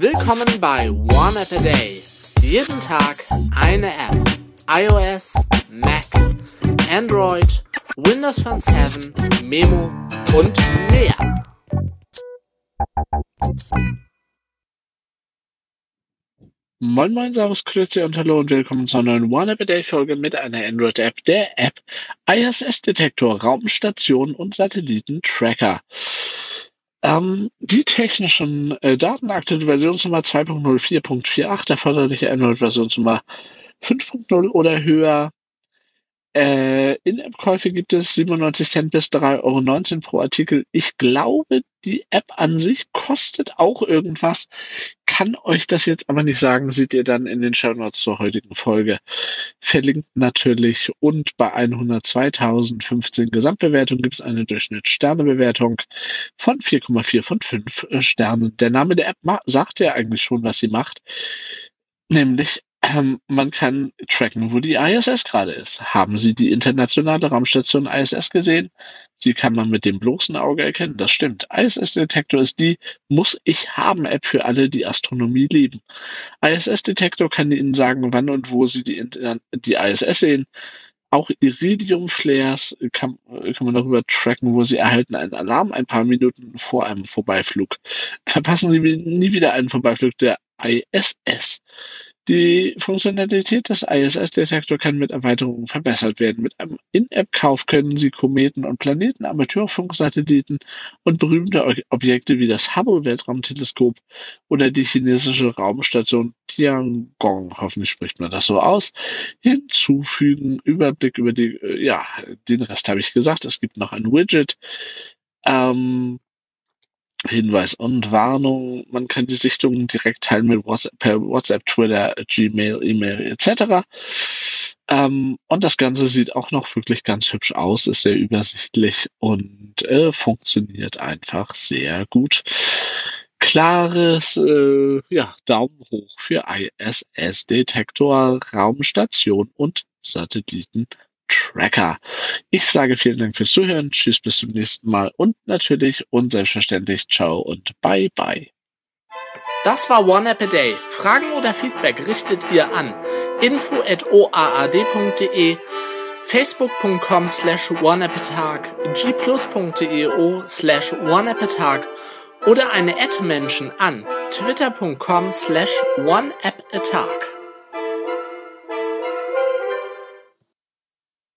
Willkommen bei One App a Day. Jeden Tag eine App. iOS, Mac, Android, Windows Phone 7, Memo und mehr. Moin Moin, Servus, Grüezi und Hallo und willkommen zur neuen One App a Day Folge mit einer Android-App, der App ISS-Detektor, Raumstation und Satellitentracker. Ähm, die technischen äh, Daten, aktuelle Versionsnummer 2.04.48, erforderliche Android-Versionsnummer 5.0 oder höher, äh, In-App-Käufe gibt es 97 Cent bis 3,19 Euro pro Artikel. Ich glaube, die App an sich kostet auch irgendwas. Kann euch das jetzt aber nicht sagen, seht ihr dann in den Show Notes zur heutigen Folge. Verlinkt natürlich. Und bei 102.015 Gesamtbewertungen gibt es eine Durchschnittssternebewertung von 4,4 von 5 Sternen. Der Name der App sagt ja eigentlich schon, was sie macht. Nämlich ähm, man kann tracken, wo die ISS gerade ist. Haben Sie die internationale Raumstation ISS gesehen? Sie kann man mit dem bloßen Auge erkennen. Das stimmt. ISS-Detektor ist die Muss ich haben App für alle, die Astronomie lieben. ISS-Detektor kann Ihnen sagen, wann und wo Sie die, die ISS sehen. Auch Iridium-Flares kann, kann man darüber tracken, wo sie erhalten einen Alarm ein paar Minuten vor einem Vorbeiflug. Verpassen Sie nie wieder einen Vorbeiflug der ISS. Die Funktionalität des ISS-Detektor kann mit Erweiterungen verbessert werden. Mit einem In-App-Kauf können Sie Kometen und Planeten, Amateurfunksatelliten und berühmte Objekte wie das Hubble-Weltraumteleskop oder die chinesische Raumstation Tiangong, hoffentlich spricht man das so aus, hinzufügen. Überblick über die, äh, ja, den Rest habe ich gesagt. Es gibt noch ein Widget. Ähm, Hinweis und Warnung. Man kann die Sichtungen direkt teilen mit WhatsApp, per WhatsApp, Twitter, Gmail, E-Mail etc. Ähm, und das Ganze sieht auch noch wirklich ganz hübsch aus, ist sehr übersichtlich und äh, funktioniert einfach sehr gut. Klares äh, ja, Daumen hoch für ISS-Detektor, Raumstation und Satelliten Tracker. Ich sage vielen Dank fürs Zuhören. Tschüss, bis zum nächsten Mal und natürlich und selbstverständlich ciao und bye bye. Das war One App a Day. Fragen oder Feedback richtet ihr an info@oaad.de, facebook.com slash oneappatag, gplus.eo slash oneappatag oder eine Ad-Menschen an twitter.com slash oneappatag.